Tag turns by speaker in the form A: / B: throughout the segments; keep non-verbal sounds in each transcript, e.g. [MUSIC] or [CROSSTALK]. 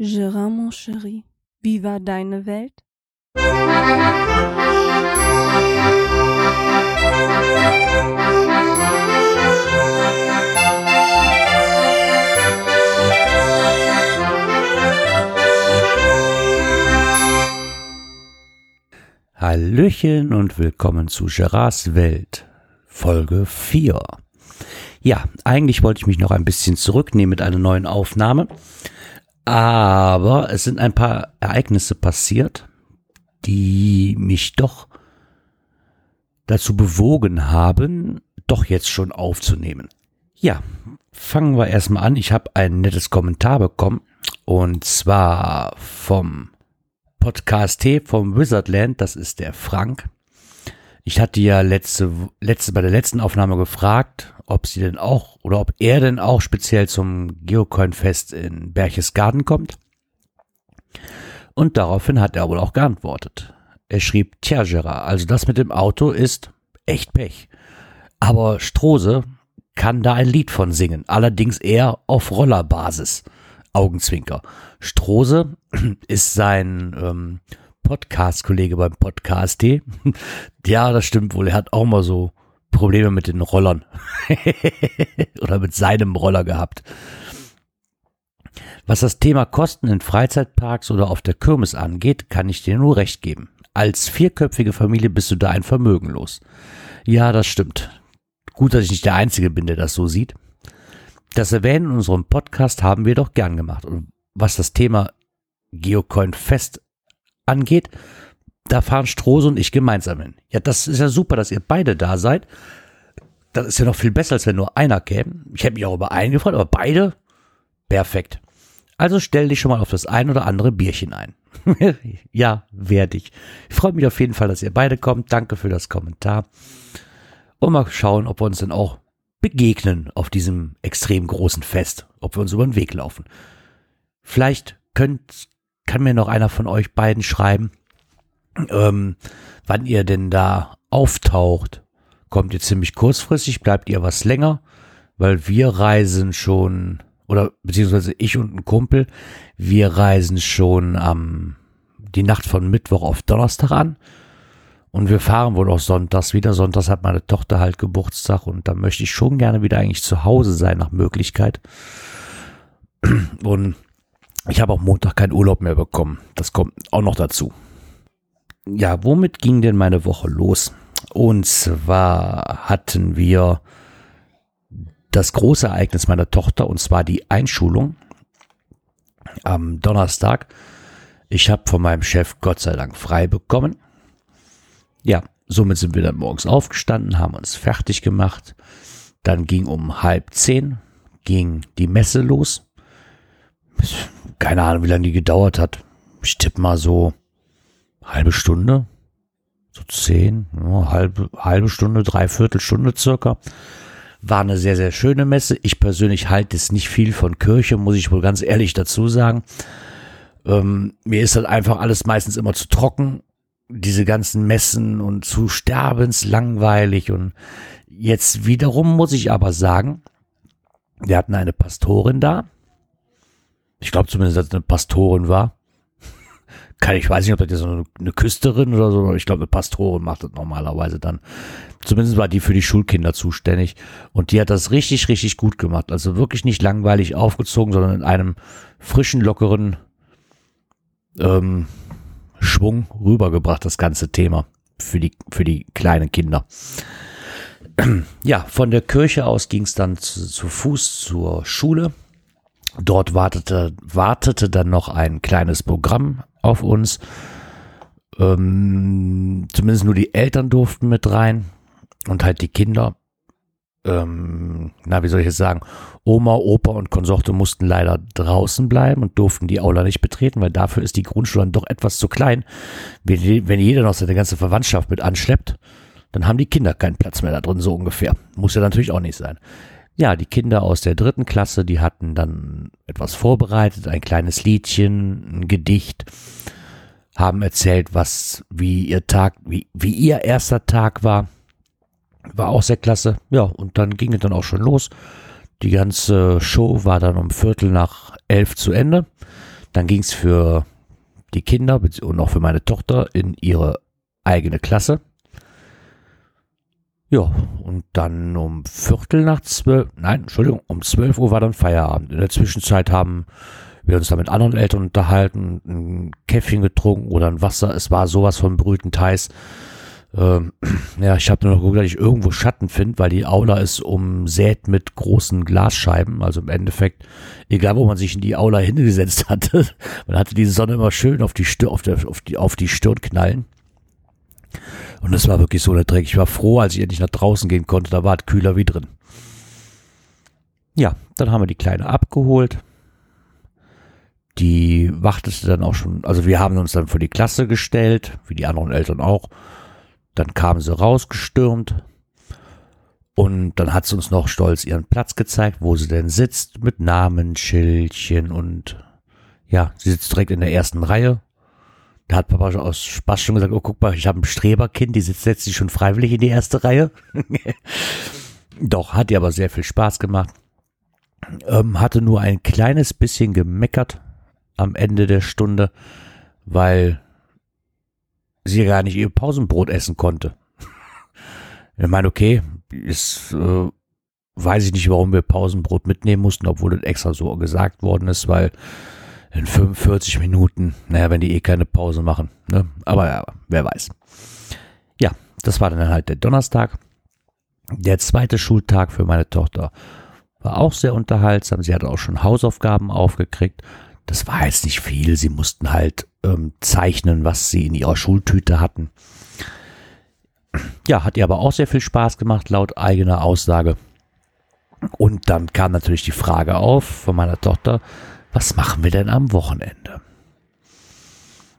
A: Gérard, mon chéri, wie war deine Welt?
B: Hallöchen und willkommen zu Gerards Welt, Folge 4. Ja, eigentlich wollte ich mich noch ein bisschen zurücknehmen mit einer neuen Aufnahme, aber es sind ein paar Ereignisse passiert, die mich doch dazu bewogen haben, doch jetzt schon aufzunehmen. Ja, fangen wir erstmal an. Ich habe ein nettes Kommentar bekommen und zwar vom Podcast T vom Wizardland, das ist der Frank. Ich hatte ja letzte, letzte, bei der letzten Aufnahme gefragt, ob sie denn auch oder ob er denn auch speziell zum Geocoin-Fest in Berchtesgaden kommt. Und daraufhin hat er wohl auch geantwortet. Er schrieb, tja, Gerard, also das mit dem Auto ist echt Pech. Aber Strose kann da ein Lied von singen, allerdings eher auf Rollerbasis. Augenzwinker. Strose [CLEARS THROAT] ist sein ähm, Podcast-Kollege beim Podcast. [LAUGHS] ja, das stimmt wohl. Er hat auch mal so Probleme mit den Rollern. [LAUGHS] Oder mit seinem Roller gehabt. Was das Thema Kosten in Freizeitparks oder auf der Kirmes angeht, kann ich dir nur recht geben. Als vierköpfige Familie bist du da ein Vermögen los. Ja, das stimmt. Gut, dass ich nicht der Einzige bin, der das so sieht. Das Erwähnen in unserem Podcast haben wir doch gern gemacht. Und was das Thema Geocoin Fest angeht, da fahren Strose und ich gemeinsam hin. Ja, das ist ja super, dass ihr beide da seid. Das ist ja noch viel besser, als wenn nur einer käme. Ich hätte mich auch über einen gefreut, aber beide? Perfekt. Also stell dich schon mal auf das ein oder andere Bierchen ein. [LAUGHS] ja, werde ich. Ich freue mich auf jeden Fall, dass ihr beide kommt. Danke für das Kommentar. Und mal schauen, ob wir uns dann auch begegnen auf diesem extrem großen Fest, ob wir uns über den Weg laufen. Vielleicht könnt, kann mir noch einer von euch beiden schreiben, ähm, wann ihr denn da auftaucht. Kommt ihr ziemlich kurzfristig, bleibt ihr was länger, weil wir reisen schon, oder beziehungsweise ich und ein Kumpel, wir reisen schon am, die Nacht von Mittwoch auf Donnerstag an. Und wir fahren wohl auch sonntags wieder. Sonntags hat meine Tochter halt Geburtstag und da möchte ich schon gerne wieder eigentlich zu Hause sein nach Möglichkeit. Und ich habe auch Montag keinen Urlaub mehr bekommen. Das kommt auch noch dazu. Ja, womit ging denn meine Woche los? Und zwar hatten wir das große Ereignis meiner Tochter und zwar die Einschulung am Donnerstag. Ich habe von meinem Chef Gott sei Dank frei bekommen. Ja, somit sind wir dann morgens aufgestanden, haben uns fertig gemacht. Dann ging um halb zehn ging die Messe los keine Ahnung, wie lange die gedauert hat. Ich tippe mal so halbe Stunde, so zehn, ja, halbe, halbe Stunde, dreiviertel Stunde circa. War eine sehr, sehr schöne Messe. Ich persönlich halte es nicht viel von Kirche, muss ich wohl ganz ehrlich dazu sagen. Ähm, mir ist halt einfach alles meistens immer zu trocken. Diese ganzen Messen und zu sterbenslangweilig. Und jetzt wiederum muss ich aber sagen, wir hatten eine Pastorin da, ich glaube zumindest, dass eine Pastorin war. [LAUGHS] Kann ich weiß nicht, ob das so eine, eine Küsterin oder so. Ich glaube, eine Pastorin macht das normalerweise dann. Zumindest war die für die Schulkinder zuständig. Und die hat das richtig, richtig gut gemacht. Also wirklich nicht langweilig aufgezogen, sondern in einem frischen, lockeren ähm, Schwung rübergebracht, das ganze Thema für die, für die kleinen Kinder. [CLEARS THROAT] Ja, von der Kirche aus ging es dann zu, zu Fuß zur Schule. Dort wartete, wartete dann noch ein kleines Programm auf uns. Ähm, zumindest nur die Eltern durften mit rein und halt die Kinder. Ähm, na, wie soll ich jetzt sagen? Oma, Opa und Konsorte mussten leider draußen bleiben und durften die Aula nicht betreten, weil dafür ist die Grundschule dann doch etwas zu klein. Wenn jeder noch seine ganze Verwandtschaft mit anschleppt, dann haben die Kinder keinen Platz mehr da drin, so ungefähr. Muss ja natürlich auch nicht sein. Ja, die Kinder aus der dritten Klasse, die hatten dann etwas vorbereitet, ein kleines Liedchen, ein Gedicht, haben erzählt, was, wie ihr Tag, wie, wie ihr erster Tag war. War auch sehr klasse. Ja, und dann ging es dann auch schon los. Die ganze Show war dann um Viertel nach elf zu Ende. dann ging es für die Kinder und auch für meine Tochter in ihre eigene Klasse. Ja, und dann um Viertel nach zwölf, nein, Entschuldigung, um zwölf Uhr war dann Feierabend. In der Zwischenzeit haben wir uns da mit anderen Eltern unterhalten, ein Käffchen getrunken oder ein Wasser. Es war sowas von brütend heiß. Ähm, [CLEARS THROAT] ja, ich habe nur noch geguckt, dass ich irgendwo Schatten finde, weil die Aula ist umsät mit großen Glasscheiben. Also im Endeffekt, egal wo man sich in die Aula hingesetzt [LAUGHS] hatte, man hatte die Sonne immer schön auf die, Stirn, auf, auf, die, auf die Stirn knallen. Und es war wirklich so der Dreck. Ich war froh, als ich endlich nach draußen gehen konnte. Da war es kühler wie drin. Ja, dann haben wir die Kleine abgeholt. Die wartete dann auch schon, also wir haben uns dann vor die Klasse gestellt, wie die anderen Eltern auch. Dann kam sie rausgestürmt. Und dann hat sie uns noch stolz ihren Platz gezeigt, wo sie denn sitzt, mit Namensschildchen und ja, sie sitzt direkt in der ersten Reihe. Da hat Papa schon aus Spaß schon gesagt, oh guck mal, ich habe ein Streberkind, die sitzt setzt sich schon freiwillig in die erste Reihe. [LAUGHS] Doch, hat ihr aber sehr viel Spaß gemacht. Ähm, hatte nur ein kleines bisschen gemeckert am Ende der Stunde, weil sie gar nicht ihr Pausenbrot essen konnte. [LAUGHS] Ich meine, okay, ist, äh, weiß ich nicht, warum wir Pausenbrot mitnehmen mussten, obwohl das extra so gesagt worden ist, weil in 45 Minuten, naja, wenn die eh keine Pause machen, ne? Aber ja, wer weiß. Ja, das war dann halt der Donnerstag. Der zweite Schultag für meine Tochter war auch sehr unterhaltsam. Sie hatte auch schon Hausaufgaben aufgekriegt. Das war jetzt nicht viel. Sie mussten halt ähm, zeichnen, was sie in ihrer Schultüte hatten. Ja, hat ihr aber auch sehr viel Spaß gemacht, laut eigener Aussage. Und dann kam natürlich die Frage auf von meiner Tochter, was machen wir denn am Wochenende?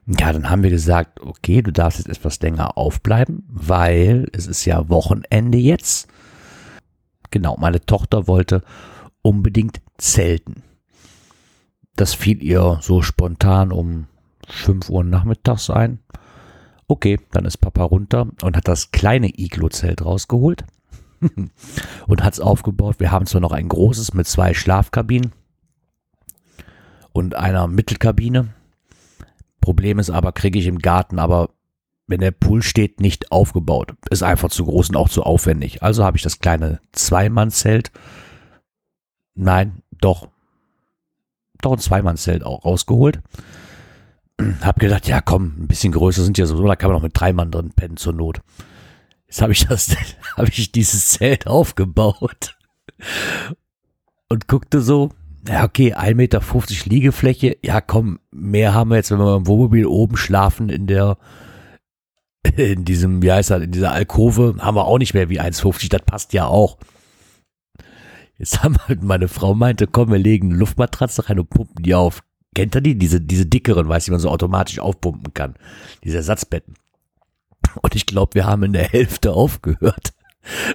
B: Ja, dann haben wir gesagt, okay, du darfst jetzt etwas länger aufbleiben, weil es ist ja Wochenende jetzt. Genau, meine Tochter wollte unbedingt zelten. Das fiel ihr so spontan um 5 Uhr nachmittags ein. Okay, dann ist Papa runter und hat das kleine Iglo-Zelt rausgeholt [LAUGHS] und hat es aufgebaut. Wir haben zwar noch ein großes mit zwei Schlafkabinen, und einer Mittelkabine. Problem ist aber, kriege ich im Garten aber, wenn der Pool steht, nicht aufgebaut. Ist einfach zu groß und auch zu aufwendig. Also habe ich das kleine Zweimannzelt. Nein, doch. Doch ein Zweimannzelt auch rausgeholt. [CLEARS THROAT] Hab gedacht, ja komm, ein bisschen größer sind ja so, da kann man noch mit drei Mann drin pennen zur Not. Jetzt habe ich das, [LAUGHS] habe ich dieses Zelt aufgebaut und guckte so, ja, okay, 1,50 Meter Liegefläche. Ja, komm, mehr haben wir jetzt, wenn wir im Wohnmobil oben schlafen in der, in diesem, wie heißt das, in dieser Alkove, haben wir auch nicht mehr wie 1,50. Das passt ja auch. Jetzt haben halt meine Frau meinte, komm, wir legen eine Luftmatratze rein und pumpen die auf. Kennt ihr die? Diese, diese dickeren, weiß ich, man so automatisch aufpumpen kann. Diese Ersatzbetten. Und ich glaube, wir haben in der Hälfte aufgehört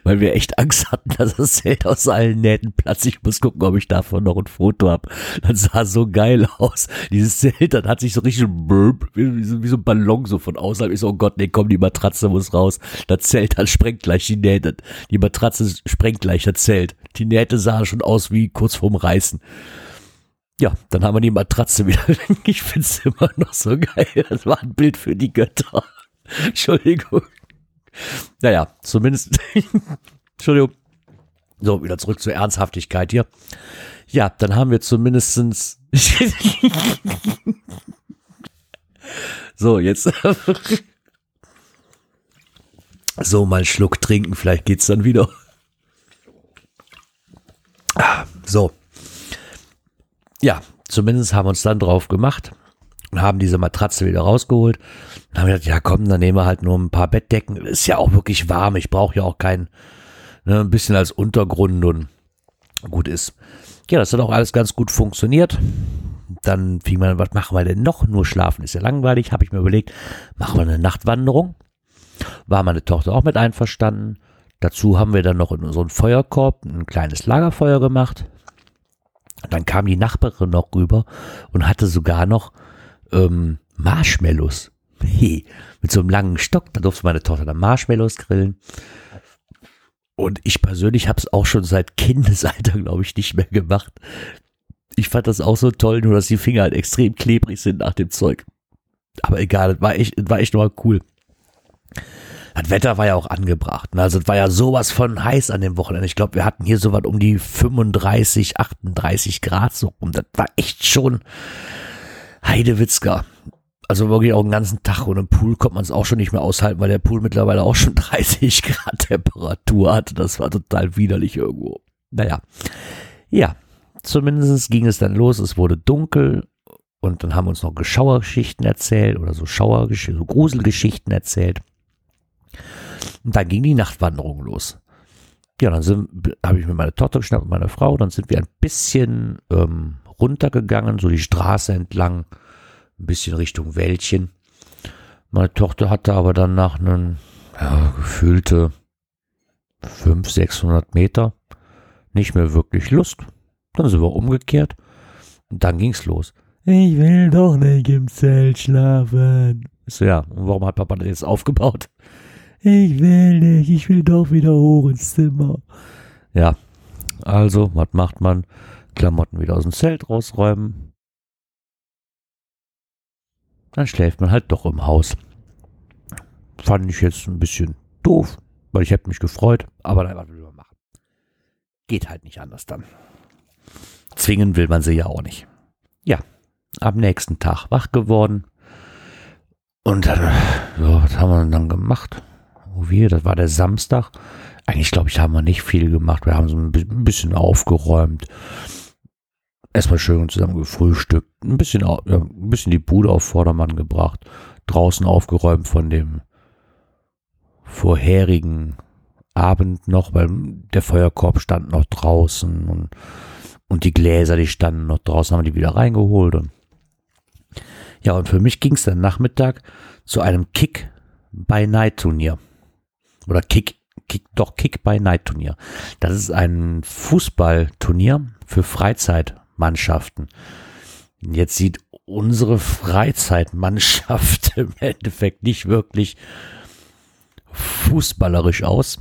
B: weil wir echt Angst hatten, dass das Zelt aus allen Nähten platzt. Ich muss gucken, ob ich davon noch ein Foto habe. Das sah so geil aus. Dieses Zelt, das hat sich so richtig wie, so, wie so ein Ballon so von außerhalb. Ich so, oh Gott, nee, komm, die Matratze muss raus. Das Zelt, das sprengt gleich die Nähte. Die Matratze sprengt gleich das Zelt. Die Nähte sahen schon aus wie kurz vorm Reißen. Ja, dann haben wir die Matratze wieder. [LAUGHS] Ich find's immer noch so geil. Das war ein Bild für die Götter. Entschuldigung. Naja, zumindest. [LAUGHS] Entschuldigung. So, wieder zurück zur Ernsthaftigkeit hier. Ja, dann haben wir zumindestens. [LAUGHS] so, jetzt. [LAUGHS] so, mal einen Schluck trinken, vielleicht geht's dann wieder. So. Ja, zumindest haben wir uns dann drauf gemacht und haben diese Matratze wieder rausgeholt. Dann haben wir gedacht, ja komm, dann nehmen wir halt nur ein paar Bettdecken. Ist ja auch wirklich warm. Ich brauche ja auch kein, ne, ein bisschen als Untergrund und gut ist. Ja, das hat auch alles ganz gut funktioniert. Dann fing man, was machen wir denn noch? Nur schlafen ist ja langweilig. Habe ich mir überlegt, machen wir eine Nachtwanderung. War meine Tochter auch mit einverstanden. Dazu haben wir dann noch in unseren Feuerkorb ein kleines Lagerfeuer gemacht. Dann kam die Nachbarin noch rüber und hatte sogar noch ähm, Marshmallows. Hey, mit so einem langen Stock, da durfte meine Tochter dann Marshmallows grillen. Und ich persönlich habe es auch schon seit Kindesalter, glaube ich, nicht mehr gemacht. Ich fand das auch so toll, nur dass die Finger halt extrem klebrig sind nach dem Zeug. Aber egal, das war echt, das war echt nochmal cool. Das Wetter war ja auch angebracht. Ne? Also es war ja sowas von heiß an dem Wochenende. Ich glaube, wir hatten hier sowas um die 35, 38 Grad so rum. Das war echt schon Heidewitzka. Also wirklich auch einen ganzen Tag ohne Pool konnte man es auch schon nicht mehr aushalten, weil der Pool mittlerweile auch schon [LAUGHS] 30 Grad Temperatur hatte. Das war total widerlich irgendwo. Naja, ja, zumindest ging es dann los. Es wurde dunkel und dann haben uns noch Geschauergeschichten erzählt oder so Schauergeschichten, so Gruselgeschichten erzählt. Und dann ging die Nachtwanderung los. Ja, dann habe ich mir meine Tochter geschnappt und meine Frau. Dann sind wir ein bisschen ähm, runtergegangen, so die Straße entlang, ein bisschen Richtung Wäldchen. Meine Tochter hatte aber dann nach einem ja, gefühlte 500, 600 Meter nicht mehr wirklich Lust. Dann sind wir umgekehrt und dann ging's los. Ich will doch nicht im Zelt schlafen. So, ja, und warum hat Papa das jetzt aufgebaut? Ich will nicht, ich will doch wieder hoch ins Zimmer. Ja, also, was macht man? Klamotten wieder aus dem Zelt rausräumen. Dann schläft man halt doch im Haus. Fand ich jetzt ein bisschen doof, weil ich hätte mich gefreut, aber nein, was will man machen? Geht halt nicht anders dann. Zwingen will man sie ja auch nicht. Ja, am nächsten Tag wach geworden. Und dann, ja, was haben wir dann gemacht? wo wir, das war der Samstag. Eigentlich, glaube ich, haben wir nicht viel gemacht. Wir haben so ein bisschen aufgeräumt. Erstmal schön zusammen gefrühstückt. Ein bisschen, ja, ein bisschen die Bude auf Vordermann gebracht. Draußen aufgeräumt von dem vorherigen Abend noch, weil der Feuerkorb stand noch draußen und, und die Gläser, die standen noch draußen, haben die wieder reingeholt. Und ja, und für mich ging es dann Nachmittag zu einem Kick by Night Turnier oder Kick, Kick, doch Kick by Night Turnier. Das ist ein Fußballturnier für Freizeitmannschaften. Jetzt sieht unsere Freizeitmannschaft [LAUGHS] im Endeffekt nicht wirklich fußballerisch aus.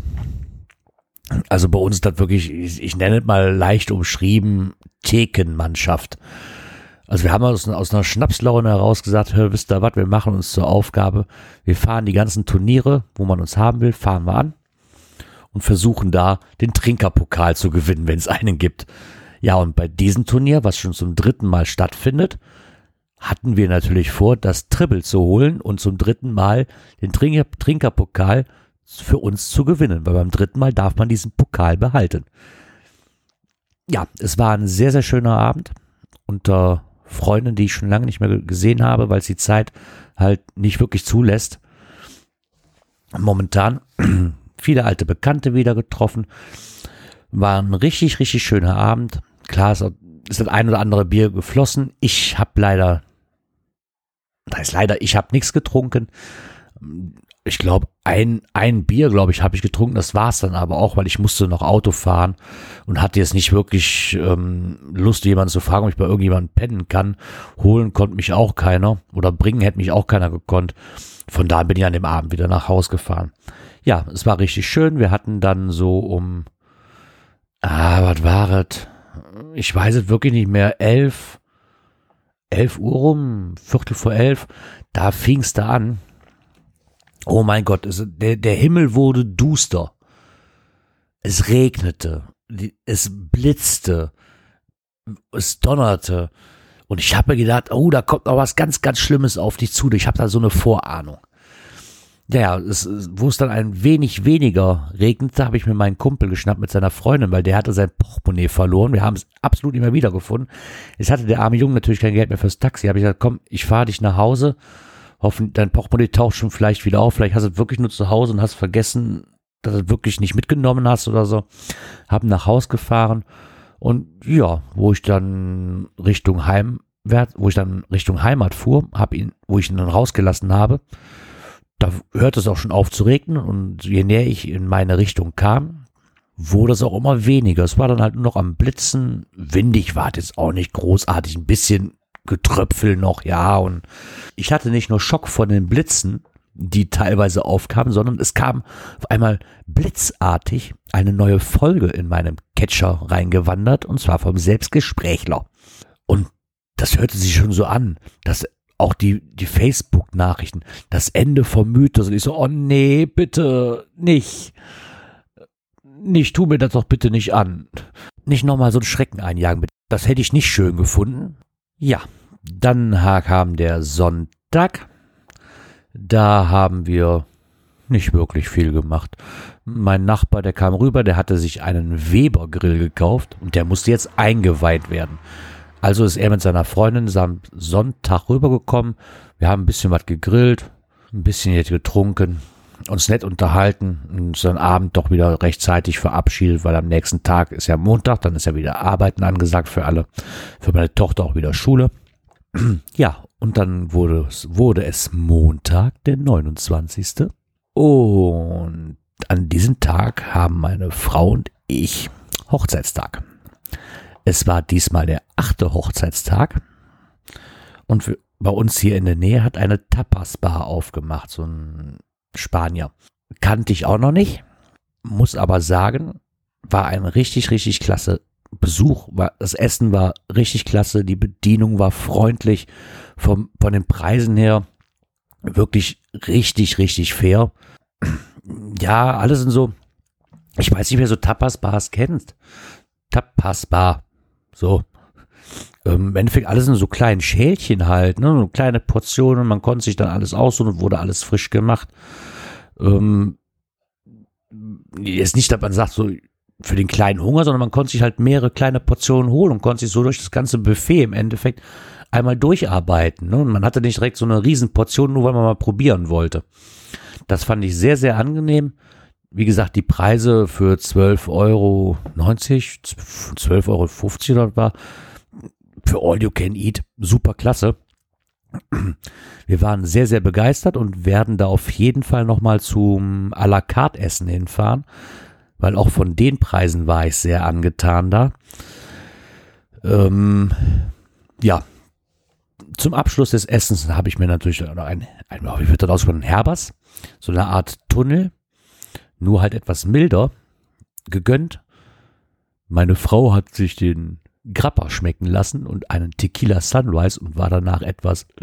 B: Also bei uns ist das wirklich, ich, ich nenne es mal leicht umschrieben, Thekenmannschaft. Also wir haben aus, aus einer Schnapslaune heraus gesagt, hör, wisst ihr was, wir machen uns zur Aufgabe, wir fahren die ganzen Turniere, wo man uns haben will, fahren wir an und versuchen da den Trinkerpokal zu gewinnen, wenn es einen gibt. Ja, und bei diesem Turnier, was schon zum dritten Mal stattfindet, hatten wir natürlich vor, das Triple zu holen und zum dritten Mal den Trinker Trinkerpokal für uns zu gewinnen, weil beim dritten Mal darf man diesen Pokal behalten. Ja, es war ein sehr, sehr schöner Abend unter Freundin, die ich schon lange nicht mehr gesehen habe, weil es die Zeit halt nicht wirklich zulässt. Momentan [CLEARS THROAT] viele alte Bekannte wieder getroffen. War ein richtig, richtig schöner Abend. Klar, es ist das ein oder andere Bier geflossen. Ich habe leider, da ist leider, ich habe nichts getrunken ich glaube, ein, ein Bier, glaube ich, habe ich getrunken. Das war es dann aber auch, weil ich musste noch Auto fahren und hatte jetzt nicht wirklich ähm, Lust, jemanden zu fragen, ob ich bei irgendjemandem pennen kann. Holen konnte mich auch keiner oder bringen hätte mich auch keiner gekonnt. Von da bin ich an dem Abend wieder nach Haus gefahren. Ja, es war richtig schön. Wir hatten dann so um, ah, was war es? Ich weiß es wirklich nicht mehr. Elf, elf Uhr rum, Viertel vor elf. Da fing es da an Oh mein Gott, es, der, der Himmel wurde duster. Es regnete, es blitzte, es donnerte. Und ich habe mir gedacht, oh, da kommt noch was ganz, ganz Schlimmes auf dich zu. Ich habe da so eine Vorahnung. Ja, es, wo es dann ein wenig weniger regnete, habe ich mir meinen Kumpel geschnappt mit seiner Freundin, weil der hatte sein Portemonnaie verloren. Wir haben es absolut nicht mehr wiedergefunden. Jetzt hatte der arme Junge natürlich kein Geld mehr fürs Taxi. Habe ich gesagt, komm, ich fahre dich nach Hause hoffen, dein Portemonnaie taucht schon vielleicht wieder auf, vielleicht hast du es wirklich nur zu Hause und hast vergessen, dass du es wirklich nicht mitgenommen hast oder so. Hab nach Haus gefahren und ja, wo ich dann Richtung Heim, wo ich dann Richtung Heimat fuhr, hab ihn, wo ich ihn dann rausgelassen habe, da hörte es auch schon auf zu regnen und je näher ich in meine Richtung kam, wurde es auch immer weniger. Es war dann halt nur noch am Blitzen. Windig war es jetzt auch nicht großartig. Ein bisschen Getröpfel noch, ja. Und ich hatte nicht nur Schock von den Blitzen, die teilweise aufkamen, sondern es kam auf einmal blitzartig eine neue Folge in meinem Catcher reingewandert und zwar vom Selbstgesprächler. Und das hörte sich schon so an, dass auch die, die Facebook-Nachrichten, das Ende vom Mythos. Und ich so, oh nee, bitte nicht. Nicht, tu mir das doch bitte nicht an. Nicht nochmal so einen Schrecken einjagen. Das hätte ich nicht schön gefunden. Ja, dann kam der Sonntag. Da haben wir nicht wirklich viel gemacht. Mein Nachbar, der kam rüber, der hatte sich einen Weber-Grill gekauft und der musste jetzt eingeweiht werden. Also ist er mit seiner Freundin am Sonntag rübergekommen. Wir haben ein bisschen was gegrillt, ein bisschen getrunken, uns nett unterhalten und dann Abend doch wieder rechtzeitig verabschiedet, weil am nächsten Tag ist ja Montag, dann ist ja wieder Arbeiten angesagt für alle, für meine Tochter auch wieder Schule. [CLEARS THROAT] Ja, und dann wurde es, wurde es Montag, der 29. Und an diesem Tag haben meine Frau und ich Hochzeitstag. Es war diesmal der achte Hochzeitstag und bei uns hier in der Nähe hat eine Tapas-Bar aufgemacht, so ein Spanier. Kannte ich auch noch nicht, muss aber sagen, war ein richtig, richtig klasse Besuch. Das Essen war richtig klasse, die Bedienung war freundlich, vom, von den Preisen her wirklich richtig, richtig fair. Ja, alles sind so, ich weiß nicht, wer so Tapas-Bars kennt. Tapas-Bar. So. Ähm, Im Endeffekt alles in so kleinen Schälchen halt, ne? So kleine Portionen, man konnte sich dann alles aussuchen und wurde alles frisch gemacht. Ähm, jetzt nicht, dass man sagt, so für den kleinen Hunger, sondern man konnte sich halt mehrere kleine Portionen holen und konnte sich so durch das ganze Buffet im Endeffekt einmal durcharbeiten. Ne? Und man hatte nicht direkt so eine riesen Portion, nur weil man mal probieren wollte. Das fand ich sehr, sehr angenehm. Wie gesagt, die Preise für 12,90 Euro, 12,50 Euro dort war, für All You Can Eat, super klasse. Wir waren sehr, sehr begeistert und werden da auf jeden Fall nochmal zum à la carte Essen hinfahren, weil auch von den Preisen war ich sehr angetan da. Ähm, ja, zum Abschluss des Essens habe ich mir natürlich noch ein, ein wie wird das ausgesprochen, Herbers, so eine Art Tunnel nur halt etwas milder, gegönnt. Meine Frau hat sich den Grappa schmecken lassen und einen Tequila Sunrise und war danach etwas. [LAUGHS]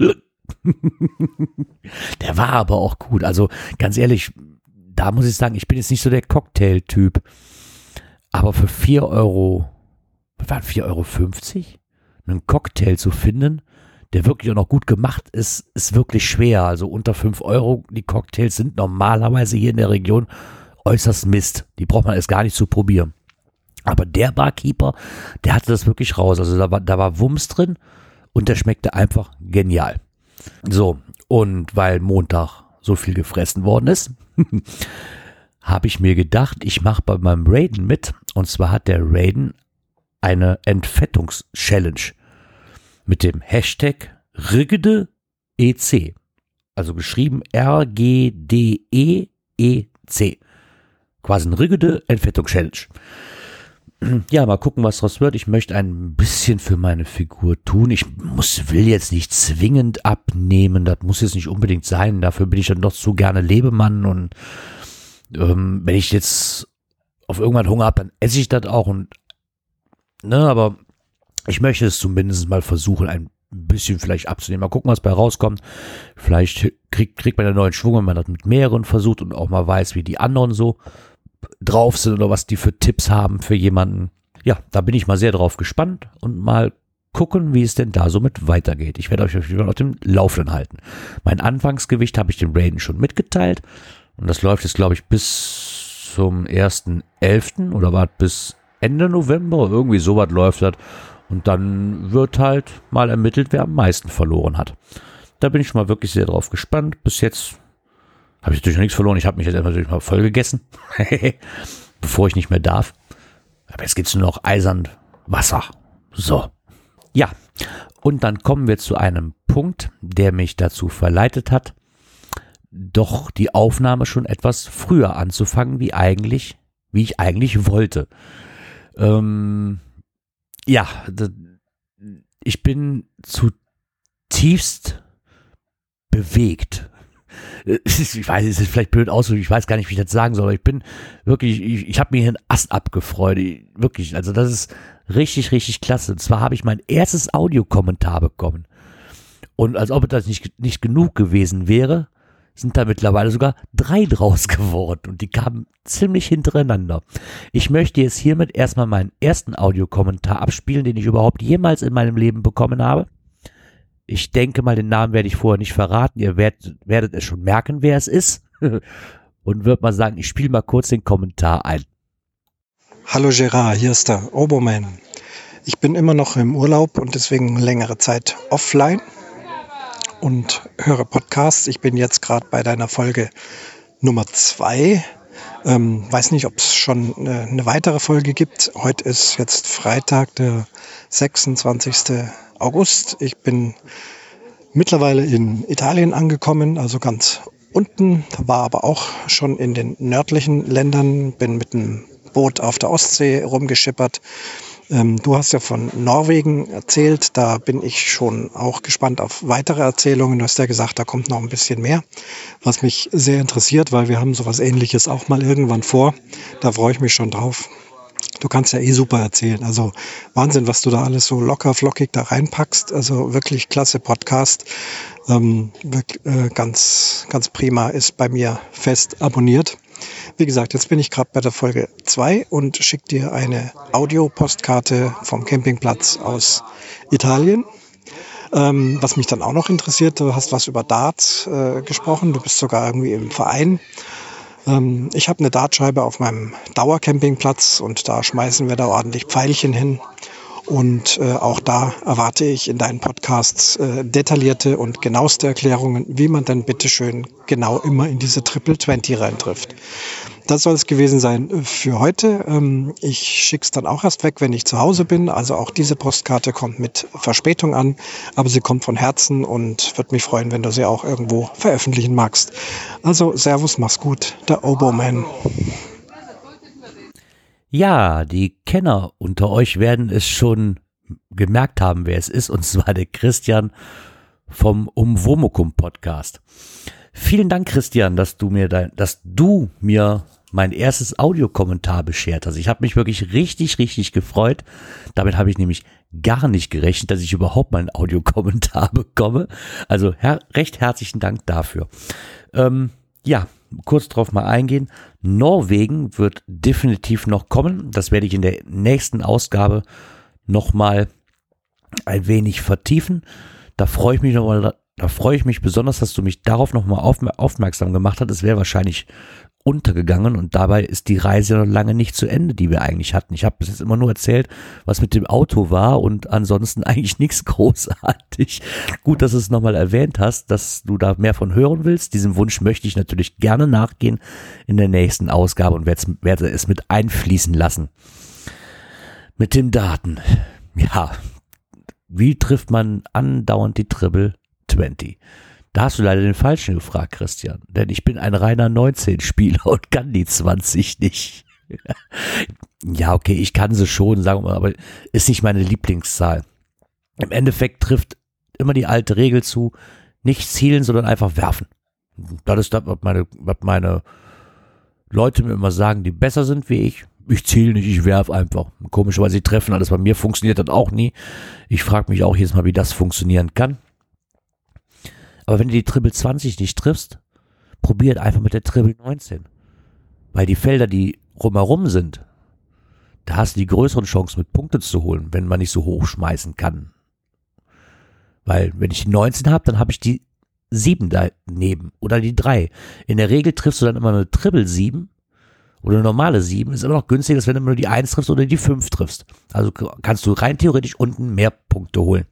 B: Der war aber auch gut. Also ganz ehrlich, da muss ich sagen, ich bin jetzt nicht so der Cocktail-Typ. Aber für 4 Euro, waren 4,50 Euro, einen Cocktail zu finden, der wirklich auch noch gut gemacht ist, ist wirklich schwer. Also unter 5 Euro, die Cocktails sind normalerweise hier in der Region äußerst Mist. Die braucht man erst gar nicht zu probieren. Aber der Barkeeper, der hatte das wirklich raus. Also da war, da war Wumms drin und der schmeckte einfach genial. So, und weil Montag so viel gefressen worden ist, [LAUGHS] habe ich mir gedacht, ich mache bei meinem Raiden mit. Und zwar hat der Raiden eine Entfettungs-Challenge mit dem Hashtag RGDEC. Also geschrieben R-G-D-E-E-C. Quasi ein rigide Entfettung-Challenge. Ja, mal gucken, was daraus wird. Ich möchte ein bisschen für meine Figur tun. Ich muss, will jetzt nicht zwingend abnehmen. Das muss jetzt nicht unbedingt sein. Dafür bin ich dann doch zu gerne Lebemann. Und ähm, wenn ich jetzt auf irgendwann Hunger habe, dann esse ich das auch. Und ne, aber ich möchte es zumindest mal versuchen, ein bisschen vielleicht abzunehmen. Mal gucken, was bei rauskommt. Vielleicht kriegt, kriegt man einen neuen Schwung, wenn man das mit mehreren versucht und auch mal weiß, wie die anderen so drauf sind oder was die für Tipps haben für jemanden. Ja, da bin ich mal sehr drauf gespannt und mal gucken, wie es denn da somit weitergeht. Ich werde euch auf jeden Fall auf dem Laufenden halten. Mein Anfangsgewicht habe ich dem Raiden schon mitgeteilt und das läuft jetzt, glaube ich, bis zum 1.11. oder war bis Ende November, irgendwie sowas läuft das. Und dann wird halt mal ermittelt, wer am meisten verloren hat. Da bin ich mal wirklich sehr drauf gespannt. Bis jetzt habe ich natürlich noch nichts verloren. Ich habe mich jetzt natürlich mal voll gegessen, [LAUGHS] bevor ich nicht mehr darf. Aber jetzt gibt's nur noch eisern Wasser. So. Ja. Und dann kommen wir zu einem Punkt, der mich dazu verleitet hat, doch die Aufnahme schon etwas früher anzufangen, wie eigentlich, wie ich eigentlich wollte. Ähm, ja, ich bin zutiefst bewegt [LAUGHS] ich weiß, es ist vielleicht blöd aus, ich weiß gar nicht, wie ich das sagen soll, aber ich bin wirklich, ich, ich habe mir hier einen Ast abgefreut, wirklich, also das ist richtig, richtig klasse. Und zwar habe ich mein erstes Audiokommentar bekommen. Und als ob das nicht, nicht genug gewesen wäre, sind da mittlerweile sogar drei draus [LAUGHS] geworden und die kamen ziemlich hintereinander. Ich möchte jetzt hiermit erstmal meinen ersten Audiokommentar abspielen, den ich überhaupt jemals in meinem Leben bekommen habe. Ich denke mal, den Namen werde ich vorher nicht verraten. Ihr werdet, werdet es schon merken, wer es ist. [LAUGHS] und würde mal sagen, ich spiele mal kurz den Kommentar ein.
C: Hallo Gerard, hier ist der Oberman. Ich bin immer noch im Urlaub und deswegen längere Zeit offline und höre Podcasts. Ich bin jetzt gerade bei deiner Folge Nummer zwei. Ähm, weiß nicht, ob es schon eine, eine weitere Folge gibt. Heute ist jetzt Freitag, der 26. August. Ich bin mittlerweile in Italien angekommen, also ganz unten, war aber auch schon in den nördlichen Ländern, bin mit einem Boot auf der Ostsee rumgeschippert ähm, du hast ja von Norwegen erzählt, da bin ich schon auch gespannt auf weitere Erzählungen. Du hast ja gesagt, da kommt noch ein bisschen mehr, was mich sehr interessiert, weil wir haben sowas ähnliches auch mal irgendwann vor. Da freue ich mich schon drauf. Du kannst ja eh super erzählen. Also Wahnsinn, was du da alles so locker, flockig da reinpackst. Also wirklich klasse Podcast. Ähm, wirklich, äh, ganz, ganz prima, ist bei mir fest abonniert. Wie gesagt, jetzt bin ich gerade bei der Folge 2 und schicke dir eine Audiopostkarte vom Campingplatz aus Italien. Ähm, was mich dann auch noch interessiert, du hast was über Darts äh, gesprochen, du bist sogar irgendwie im Verein. Ähm, ich habe eine Dartscheibe auf meinem Dauercampingplatz und da schmeißen wir da ordentlich Pfeilchen hin. Und äh, auch da erwarte ich in deinen Podcasts äh, detaillierte und genaueste Erklärungen, wie man dann bitteschön genau immer in diese Triple 20 reintrifft. Das soll es gewesen sein für heute. Ähm, ich schick's dann auch erst weg, wenn ich zu Hause bin. Also auch diese Postkarte kommt mit Verspätung an, aber sie kommt von Herzen und würde mich freuen, wenn du sie auch irgendwo veröffentlichen magst. Also Servus, mach's gut, der Oboman.
B: Ja, die Kenner unter euch werden es schon gemerkt haben, wer es ist, und zwar der Christian vom Umwomukum Podcast. Vielen Dank, Christian, dass du mir dein, dass du mir mein erstes Audiokommentar beschert hast. Ich habe mich wirklich richtig, richtig gefreut. Damit habe ich nämlich gar nicht gerechnet, dass ich überhaupt mal einen Audiokommentar [LAUGHS] bekomme. Also her recht herzlichen Dank dafür. Ähm, ja, kurz drauf mal eingehen. Norwegen wird definitiv noch kommen. Das werde ich in der nächsten Ausgabe nochmal ein wenig vertiefen. Da freue ich mich nochmal, da freue ich mich besonders, dass du mich darauf nochmal aufmerksam gemacht hast. Es wäre wahrscheinlich untergegangen und dabei ist die Reise noch lange nicht zu Ende, die wir eigentlich hatten. Ich habe bis jetzt immer nur erzählt, was mit dem Auto war und ansonsten [LAUGHS] eigentlich nichts großartig. Gut, dass du es nochmal erwähnt hast, dass du da mehr von hören willst. Diesem Wunsch möchte ich natürlich gerne nachgehen in der nächsten Ausgabe und werde es mit einfließen lassen. Mit den Daten. Ja, wie trifft man andauernd die Triple 20? Da hast du leider den Falschen gefragt, Christian. Denn ich bin ein reiner 19-Spieler und kann die 20 nicht. [LAUGHS] ja, okay, ich kann sie schon, sagen wir mal, aber ist nicht meine Lieblingszahl. Im Endeffekt trifft immer die alte Regel zu, nicht zielen, sondern einfach werfen. Das ist das, was meine, was meine Leute mir immer sagen, die besser sind wie ich. Ich ziele nicht, ich werfe einfach. Komischerweise, sie treffen alles. Bei mir funktioniert das auch nie. Ich frage mich auch jedes Mal, wie das funktionieren kann. Aber wenn du die Triple 20 nicht triffst, probiert einfach mit der Triple 19. Weil die Felder, die rumherum sind, da hast du die größeren Chancen mit Punkte zu holen, wenn man nicht so hoch schmeißen kann. Weil wenn ich die 19 habe, dann habe ich die 7 daneben oder die 3. In der Regel triffst du dann immer eine Triple 7 oder eine normale 7. Ist immer noch günstiger, als wenn du nur die 1 triffst oder die 5 triffst. Also kannst du rein theoretisch unten mehr Punkte holen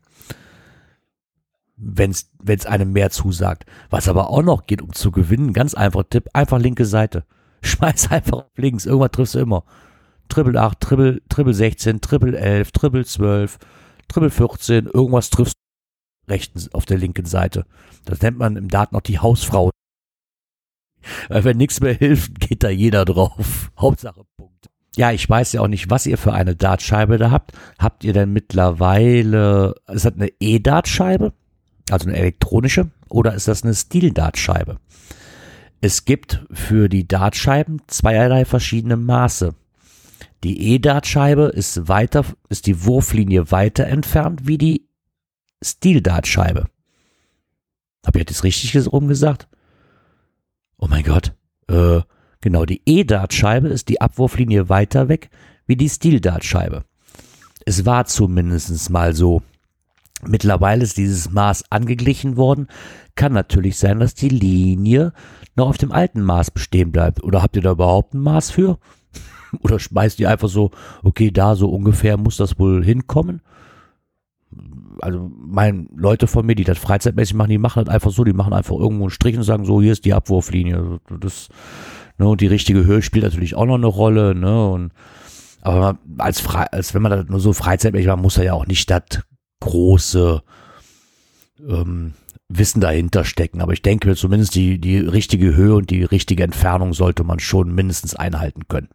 B: wenn es einem mehr zusagt. Was aber auch noch geht, um zu gewinnen, ganz einfach Tipp, einfach linke Seite. [LAUGHS] Schmeiß einfach auf links, irgendwas triffst du immer. Triple 8, Triple, Triple 16, Triple 11, Triple 12, Triple 14, irgendwas triffst du rechts auf der linken Seite. Das nennt man im Dart noch die Hausfrau. Weil wenn nichts mehr hilft, [LAUGHS] geht da jeder drauf. [LAUGHS] Hauptsache Punkt. Ja, ich weiß ja auch nicht, was ihr für eine Dartscheibe da habt. Habt ihr denn mittlerweile, ist das eine E-Dartscheibe? Also eine elektronische, oder ist das eine Stil-Dartscheibe? Es gibt für die Dartscheiben zweierlei verschiedene Maße. Die E-Dartscheibe ist weiter, ist die Wurflinie weiter entfernt wie die Stil-Dartscheibe. Habe ich das richtig rumgesagt? Oh mein Gott. Äh, genau, die E-Dartscheibe ist die Abwurflinie weiter weg wie die Stil-Dartscheibe. Es war zumindest mal so. Mittlerweile ist dieses Maß angeglichen worden. Kann natürlich sein, dass die Linie noch auf dem alten Maß bestehen bleibt. Oder habt ihr da überhaupt ein Maß für? [LAUGHS] Oder schmeißt ihr einfach so, okay, da so ungefähr muss das wohl hinkommen? Also, mein Leute von mir, die das freizeitmäßig machen, die machen das einfach so, die machen einfach irgendwo einen Strich und sagen so, hier ist die Abwurflinie. Das, ne, und die richtige Höhe spielt natürlich auch noch eine Rolle, ne, und, aber als, als wenn man das nur so freizeitmäßig macht, muss er ja auch nicht das große, ähm, Wissen dahinter stecken. Aber ich denke, zumindest die, die richtige Höhe und die richtige Entfernung sollte man schon mindestens einhalten können.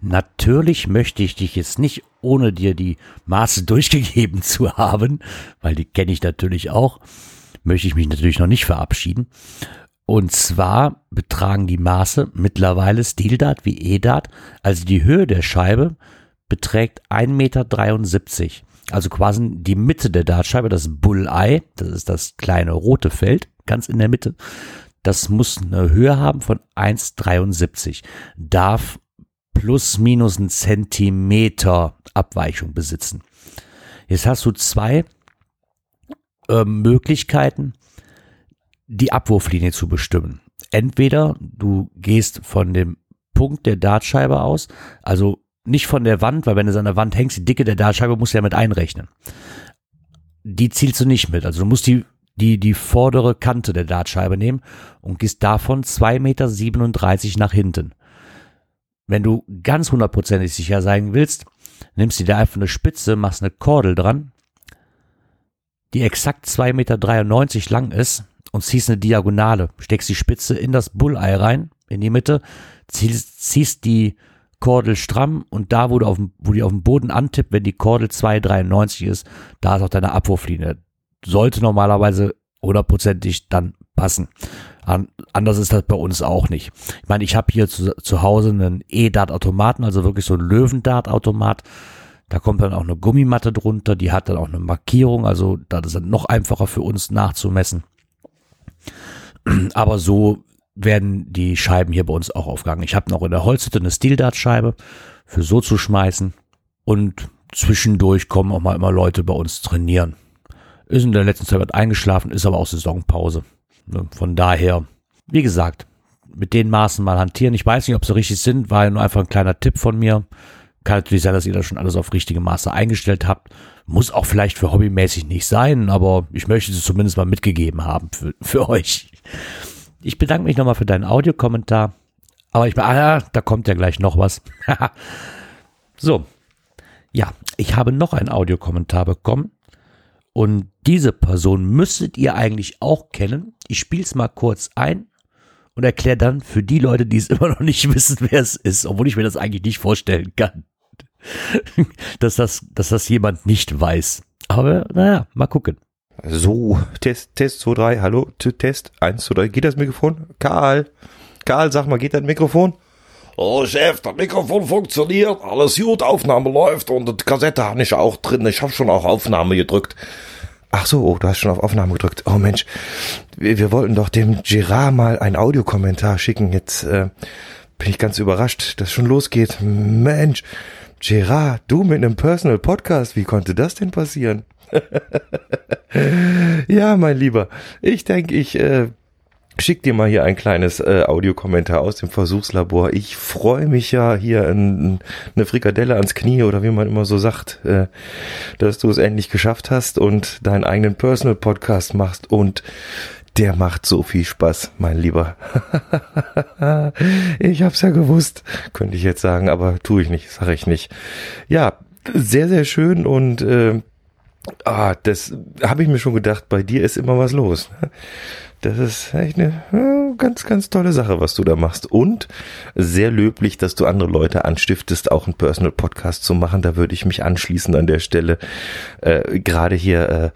B: Natürlich möchte ich dich jetzt nicht, ohne dir die Maße [LAUGHS] durchgegeben zu haben, weil die kenne ich natürlich auch, möchte ich mich natürlich noch nicht verabschieden. Und zwar betragen die Maße mittlerweile Stildat wie EDAT, also die Höhe der Scheibe beträgt 1,73 Meter also quasi die Mitte der Dartscheibe, das Bulleye, das ist das kleine rote Feld, ganz in der Mitte. Das muss eine Höhe haben von 1,73, darf plus minus einen Zentimeter Abweichung besitzen. Jetzt hast du zwei äh, Möglichkeiten, die Abwurflinie zu bestimmen. Entweder du gehst von dem Punkt der Dartscheibe aus, also nicht von der Wand, weil wenn du an der Wand hängst, die Dicke der Dartscheibe musst du ja mit einrechnen. Die zielst du nicht mit. Also du musst die, die, die vordere Kante der Dartscheibe nehmen und gehst davon 2,37 Meter nach hinten. Wenn du ganz hundertprozentig sicher sein willst, nimmst du dir einfach eine Spitze, machst eine Kordel dran, die exakt 2,93 Meter lang ist und ziehst eine Diagonale. Steckst die Spitze in das Bullei rein, in die Mitte, ziehst, ziehst die Kordel stramm und da, wo du auf wo die auf dem Boden antippt, wenn die Kordel 2,93 ist, da ist auch deine Abwurflinie. Sollte normalerweise hundertprozentig dann passen. anders ist das bei uns auch nicht. Ich meine, ich habe hier zu, zu Hause einen E-Dart-Automaten, also wirklich so ein Löwendart-Automat. Da kommt dann auch eine Gummimatte drunter, die hat dann auch eine Markierung, also das ist dann noch einfacher für uns nachzumessen. [CLEARS THROAT] Aber so werden die Scheiben hier bei uns auch aufgegangen. Ich habe noch in der Holzhütte eine Steel-Dart-Scheibe für so zu schmeißen und zwischendurch kommen auch mal immer Leute bei uns trainieren. Ist in der letzten Zeit eingeschlafen, ist aber auch Saisonpause. Ne, von daher, wie gesagt, mit den Maßen mal hantieren. Ich weiß nicht, ob sie richtig sind, war nur einfach ein kleiner Tipp von mir. Kann natürlich sein, dass ihr das schon alles auf richtige Maße eingestellt habt. Muss auch vielleicht für hobbymäßig nicht sein, aber ich möchte es zumindest mal mitgegeben haben für, für euch. Ich bedanke mich nochmal für deinen Audiokommentar. Aber ich, ah, da kommt ja gleich noch was. [LAUGHS] so. Ja, ich habe noch einen Audiokommentar bekommen. Und diese Person müsstet ihr eigentlich auch kennen. Ich spiele es mal kurz ein und erkläre dann für die Leute, die es [LAUGHS] immer noch nicht wissen, wer es ist, obwohl ich mir das eigentlich nicht vorstellen kann, [LAUGHS] dass das, dass das jemand nicht weiß. Aber naja, mal gucken.
D: So, Test, Test 2, 3, hallo, Test 1, 2, 3, geht das Mikrofon? Karl, Karl, sag mal, geht das Mikrofon?
E: Oh, Chef, das Mikrofon funktioniert, alles gut, Aufnahme läuft und die Kassette habe ich auch drin, ich habe schon auf Aufnahme gedrückt.
D: Ach so, oh, du hast schon auf Aufnahme gedrückt. Oh Mensch, wir, wir wollten doch dem Girard mal einen Audiokommentar schicken. Jetzt äh, bin ich ganz überrascht, dass schon losgeht. Mensch, Girard, du mit einem Personal Podcast, wie konnte das denn passieren? [LAUGHS] ja, mein Lieber, ich denke, ich äh, schick dir mal hier ein kleines äh, Audiokommentar aus dem Versuchslabor. Ich freue mich ja hier in, eine Frikadelle ans Knie oder wie man immer so sagt, äh, dass du es endlich geschafft hast und deinen eigenen Personal Podcast machst und der macht so viel Spaß, mein Lieber. [LAUGHS] ich hab's ja gewusst, könnte ich jetzt sagen, aber tue ich nicht, sage ich nicht. Ja, sehr, sehr schön und äh, Ah, das habe ich mir schon gedacht, bei dir ist immer was los. Ne? Das ist echt eine äh, ganz, ganz tolle Sache, was du da machst. Und sehr löblich, dass du andere Leute anstiftest, auch einen Personal Podcast zu machen. Da würde ich mich anschließen an der Stelle. Äh, Gerade hier äh,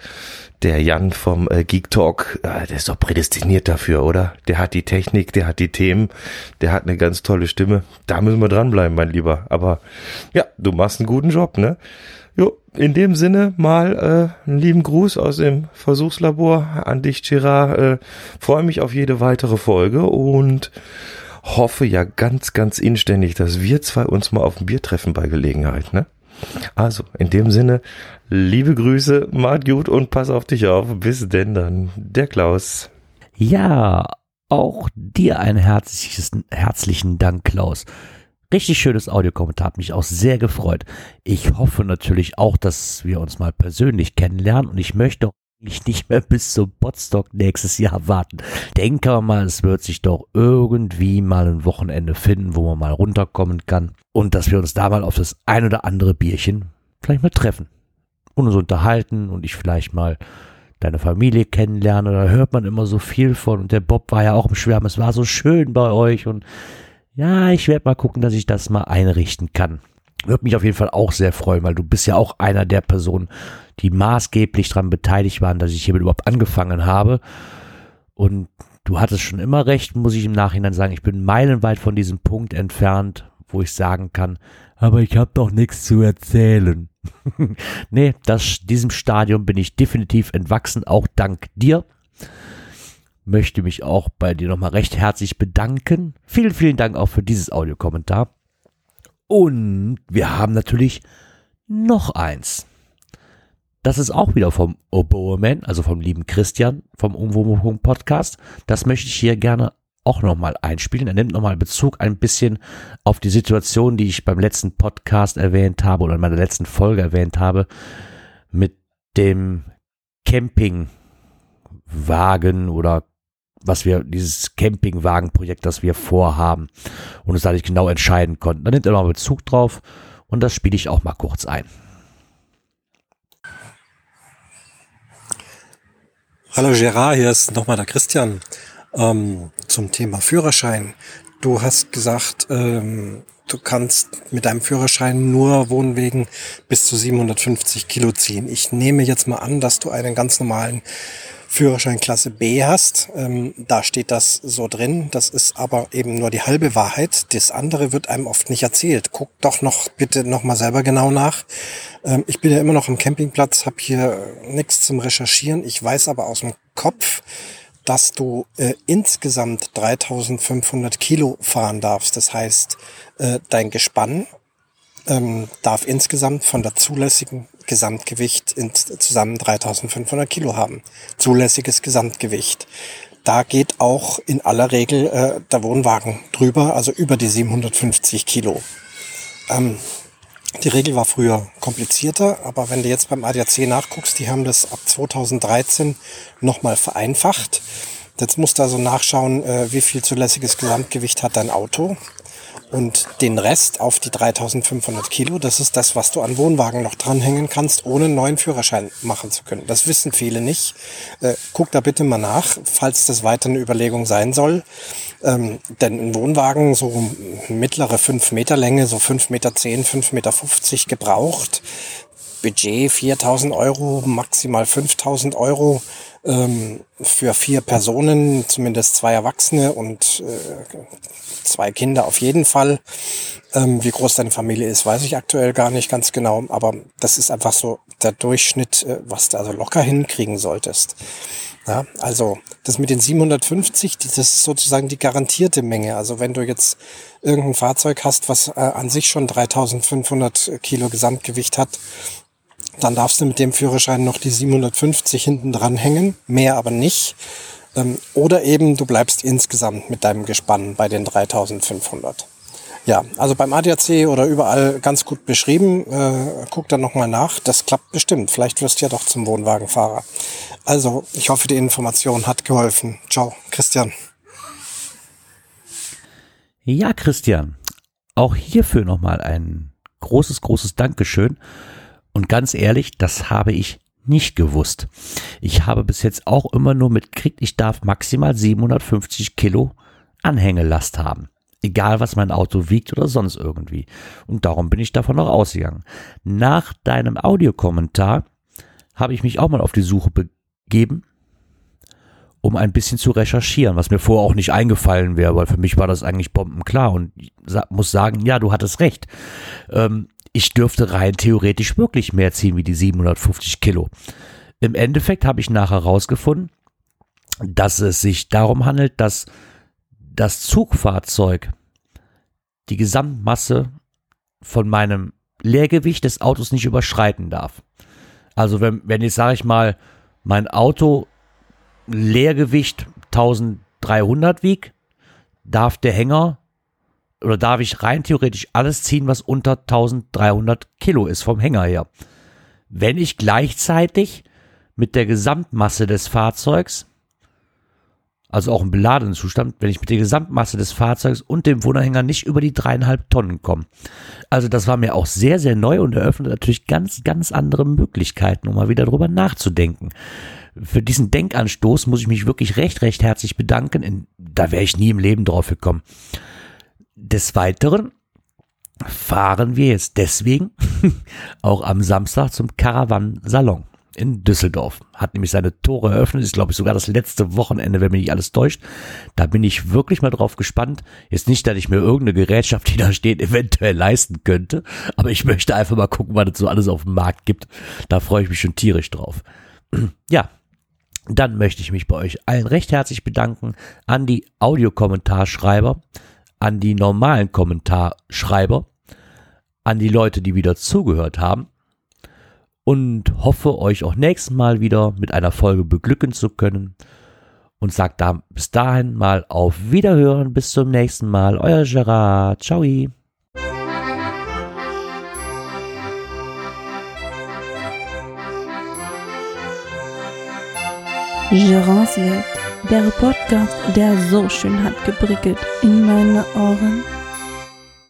D: der Jan vom äh, Geek Talk, äh, der ist doch prädestiniert dafür, oder? Der hat die Technik, der hat die Themen, der hat eine ganz tolle Stimme. Da müssen wir dranbleiben, mein Lieber. Aber ja, du machst einen guten Job, ne? In dem Sinne mal äh, einen lieben Gruß aus dem Versuchslabor an dich, Gerard. Äh, Freue mich auf jede weitere Folge und hoffe ja ganz, ganz inständig, dass wir zwei uns mal auf ein Bier treffen bei Gelegenheit, ne? Also, in dem Sinne, liebe Grüße, macht gut und pass auf dich auf. Bis denn dann, der Klaus.
B: Ja, auch dir einen herzliches, herzlichen Dank, Klaus. Richtig schönes Audiokommentar, hat mich auch sehr gefreut. Ich hoffe natürlich auch, dass wir uns mal persönlich kennenlernen und ich möchte mich nicht mehr bis zum Botstock nächstes Jahr warten. Denke mal, es wird sich doch irgendwie mal ein Wochenende finden, wo man mal runterkommen kann und dass wir uns da mal auf das ein oder andere Bierchen vielleicht mal treffen und uns unterhalten und ich vielleicht mal deine Familie kennenlerne. Da hört man immer so viel von und der Bob war ja auch im Schwärmen. Es war so schön bei euch und ja, ich werde mal gucken, dass ich das mal einrichten kann. Würde mich auf jeden Fall auch sehr freuen, weil du bist ja auch einer der Personen, die maßgeblich daran beteiligt waren, dass ich hiermit überhaupt angefangen habe. Und du hattest schon immer recht, muss ich im Nachhinein sagen. Ich bin meilenweit von diesem Punkt entfernt, wo ich sagen kann, aber ich habe doch nichts zu erzählen. [LAUGHS] nee, das, diesem Stadium bin ich definitiv entwachsen, auch dank dir möchte mich auch bei dir nochmal recht herzlich bedanken. Vielen, vielen Dank auch für dieses Audiokommentar. Und wir haben natürlich noch eins. Das ist auch wieder vom Oboeman, also vom lieben Christian vom Umwohnung Podcast. Das möchte ich hier gerne auch nochmal einspielen. Er nimmt nochmal Bezug ein bisschen auf die Situation, die ich beim letzten Podcast erwähnt habe oder in meiner letzten Folge erwähnt habe, mit dem Campingwagen oder was wir, dieses Campingwagenprojekt, das wir vorhaben und uns da nicht genau entscheiden konnten. Da nimmt er mal Bezug drauf und das spiele ich auch mal kurz ein.
C: Hallo Gerard, hier ist nochmal der Christian ähm, zum Thema Führerschein. Du hast gesagt, ähm, du kannst mit deinem Führerschein nur Wohnwegen bis zu 750 Kilo ziehen. Ich nehme jetzt mal an, dass du einen ganz normalen Führerschein Klasse B hast. Ähm, da steht das so drin. Das ist aber eben nur die halbe Wahrheit. Das andere wird einem oft nicht erzählt. Guck doch noch bitte noch mal selber genau nach. Ähm, ich bin ja immer noch am Campingplatz, habe hier nichts zum Recherchieren. Ich weiß aber aus dem Kopf, dass du äh, insgesamt 3500 Kilo fahren darfst. Das heißt, äh, dein Gespann ähm, darf insgesamt von der zulässigen Gesamtgewicht ins, zusammen 3500 Kilo haben. Zulässiges Gesamtgewicht. Da geht auch in aller Regel äh, der Wohnwagen drüber, also über die 750 Kilo. Ähm, die Regel war früher komplizierter, aber wenn du jetzt beim ADAC nachguckst, die haben das ab 2013 nochmal vereinfacht. Jetzt musst du also nachschauen, äh, wie viel zulässiges Gesamtgewicht hat dein Auto und den Rest auf die 3500 Kilo. Das ist das, was du an Wohnwagen noch dranhängen kannst, ohne einen neuen Führerschein machen zu können. Das wissen viele nicht. Äh, guck da bitte mal nach, falls das weiter eine Überlegung sein soll. Ähm, denn ein Wohnwagen, so mittlere 5 Meter Länge, so 5 Meter 10, 5 Meter 50 gebraucht. Budget 4000 Euro, maximal 5000 Euro ähm, für vier Personen, zumindest zwei Erwachsene und äh, zwei Kinder auf jeden Fall. Ähm, wie groß deine Familie ist, weiß ich aktuell gar nicht ganz genau, aber das ist einfach so der Durchschnitt, äh, was du also locker hinkriegen solltest. Ja, also das mit den 750, das ist sozusagen die garantierte Menge. Also wenn du jetzt irgendein Fahrzeug hast, was äh, an sich schon 3500 Kilo Gesamtgewicht hat, dann darfst du mit dem Führerschein noch die 750 hinten dran hängen, mehr aber nicht. Ähm, oder eben du bleibst insgesamt mit deinem Gespann bei den 3500. Ja, also beim ADAC oder überall ganz gut beschrieben. Äh, guck dann nochmal nach. Das klappt bestimmt. Vielleicht wirst du ja doch zum Wohnwagenfahrer. Also, ich hoffe, die Information hat geholfen. Ciao, Christian.
B: Ja, Christian. Auch hierfür nochmal ein großes, großes Dankeschön. Und ganz ehrlich, das habe ich nicht gewusst. Ich habe bis jetzt auch immer nur mitgekriegt, ich darf maximal 750 Kilo Anhängelast haben. Egal, was mein Auto wiegt oder sonst irgendwie. Und darum bin ich davon noch ausgegangen. Nach deinem Audiokommentar habe ich mich auch mal auf die Suche begeben, um ein bisschen zu recherchieren, was mir vorher auch nicht eingefallen wäre, weil für mich war das eigentlich bombenklar und ich muss sagen, ja, du hattest recht. Ähm, ich dürfte rein theoretisch wirklich mehr ziehen wie die 750 Kilo. Im Endeffekt habe ich nachher herausgefunden, dass es sich darum handelt, dass das Zugfahrzeug die Gesamtmasse von meinem Leergewicht des Autos nicht überschreiten darf. Also wenn, wenn jetzt, sage ich mal, mein Auto Leergewicht 1300 wiegt, darf der Hänger oder darf ich rein theoretisch alles ziehen, was unter 1300 Kilo ist vom Hänger her. Wenn ich gleichzeitig mit der Gesamtmasse des Fahrzeugs also auch im beladenen Zustand, wenn ich mit der Gesamtmasse des Fahrzeugs und dem Wohnanhänger nicht über die dreieinhalb Tonnen komme. Also das war mir auch sehr, sehr neu und eröffnet natürlich ganz, ganz andere Möglichkeiten, um mal wieder drüber nachzudenken. Für diesen Denkanstoß muss ich mich wirklich recht, recht herzlich bedanken. Da wäre ich nie im Leben drauf gekommen. Des Weiteren fahren wir jetzt deswegen [LAUGHS] auch am Samstag zum Caravan Salon in Düsseldorf. Hat nämlich seine Tore eröffnet, ist glaube ich sogar das letzte Wochenende, wenn mich nicht alles täuscht. Da bin ich wirklich mal drauf gespannt. Jetzt nicht, dass ich mir irgendeine Gerätschaft, die da steht, eventuell leisten könnte, aber ich möchte einfach mal gucken, was es so alles auf dem Markt gibt. Da freue ich mich schon tierisch drauf. [CLEARS THROAT] Ja, dann möchte ich mich bei euch allen recht herzlich bedanken an die Audiokommentarschreiber, an die normalen Kommentarschreiber, an die Leute, die wieder zugehört haben und hoffe, euch auch nächstes Mal wieder mit einer Folge beglücken zu können. Und sagt da bis dahin mal auf Wiederhören. Bis zum nächsten Mal. Euer Gerard. Ciao.
A: Gerards Welt, der Podcast, der so schön hat geprickelt in meine Ohren.